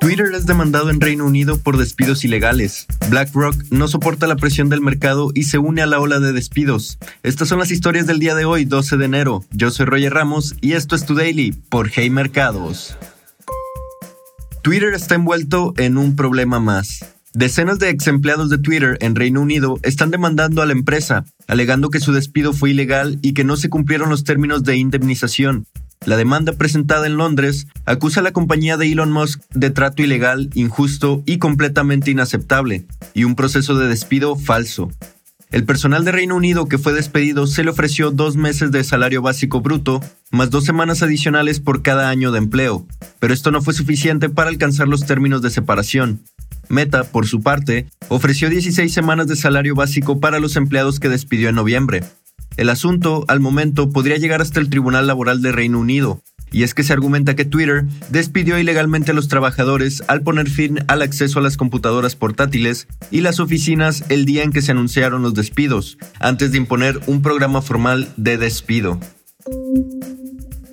Twitter es demandado en Reino Unido por despidos ilegales. BlackRock no soporta la presión del mercado y se une a la ola de despidos. Estas son las historias del día de hoy, 12 de enero. Yo soy Roger Ramos y esto es Tu Daily por Hey Mercados. Twitter está envuelto en un problema más. Decenas de ex empleados de Twitter en Reino Unido están demandando a la empresa, alegando que su despido fue ilegal y que no se cumplieron los términos de indemnización, la demanda presentada en Londres acusa a la compañía de Elon Musk de trato ilegal, injusto y completamente inaceptable, y un proceso de despido falso. El personal de Reino Unido que fue despedido se le ofreció dos meses de salario básico bruto, más dos semanas adicionales por cada año de empleo, pero esto no fue suficiente para alcanzar los términos de separación. Meta, por su parte, ofreció 16 semanas de salario básico para los empleados que despidió en noviembre, el asunto, al momento, podría llegar hasta el Tribunal Laboral de Reino Unido, y es que se argumenta que Twitter despidió ilegalmente a los trabajadores al poner fin al acceso a las computadoras portátiles y las oficinas el día en que se anunciaron los despidos, antes de imponer un programa formal de despido.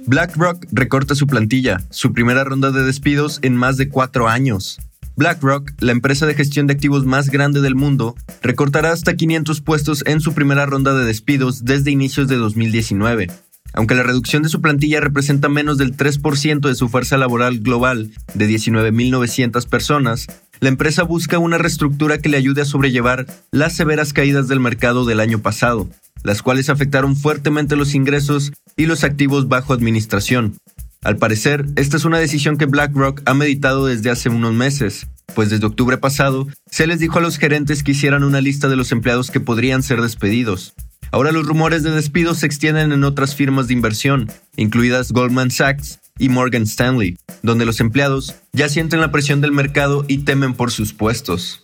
BlackRock recorta su plantilla, su primera ronda de despidos en más de cuatro años. BlackRock, la empresa de gestión de activos más grande del mundo, recortará hasta 500 puestos en su primera ronda de despidos desde inicios de 2019. Aunque la reducción de su plantilla representa menos del 3% de su fuerza laboral global, de 19.900 personas, la empresa busca una reestructura que le ayude a sobrellevar las severas caídas del mercado del año pasado, las cuales afectaron fuertemente los ingresos y los activos bajo administración, al parecer, esta es una decisión que BlackRock ha meditado desde hace unos meses, pues desde octubre pasado se les dijo a los gerentes que hicieran una lista de los empleados que podrían ser despedidos. Ahora los rumores de despidos se extienden en otras firmas de inversión, incluidas Goldman Sachs y Morgan Stanley, donde los empleados ya sienten la presión del mercado y temen por sus puestos.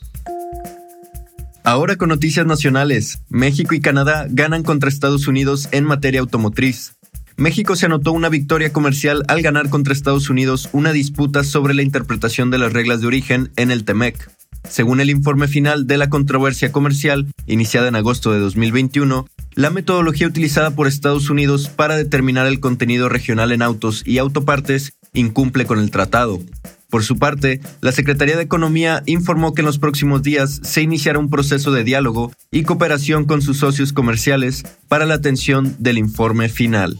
Ahora con noticias nacionales, México y Canadá ganan contra Estados Unidos en materia automotriz. México se anotó una victoria comercial al ganar contra Estados Unidos una disputa sobre la interpretación de las reglas de origen en el TEMEC. Según el informe final de la controversia comercial, iniciada en agosto de 2021, la metodología utilizada por Estados Unidos para determinar el contenido regional en autos y autopartes incumple con el tratado. Por su parte, la Secretaría de Economía informó que en los próximos días se iniciará un proceso de diálogo y cooperación con sus socios comerciales para la atención del informe final.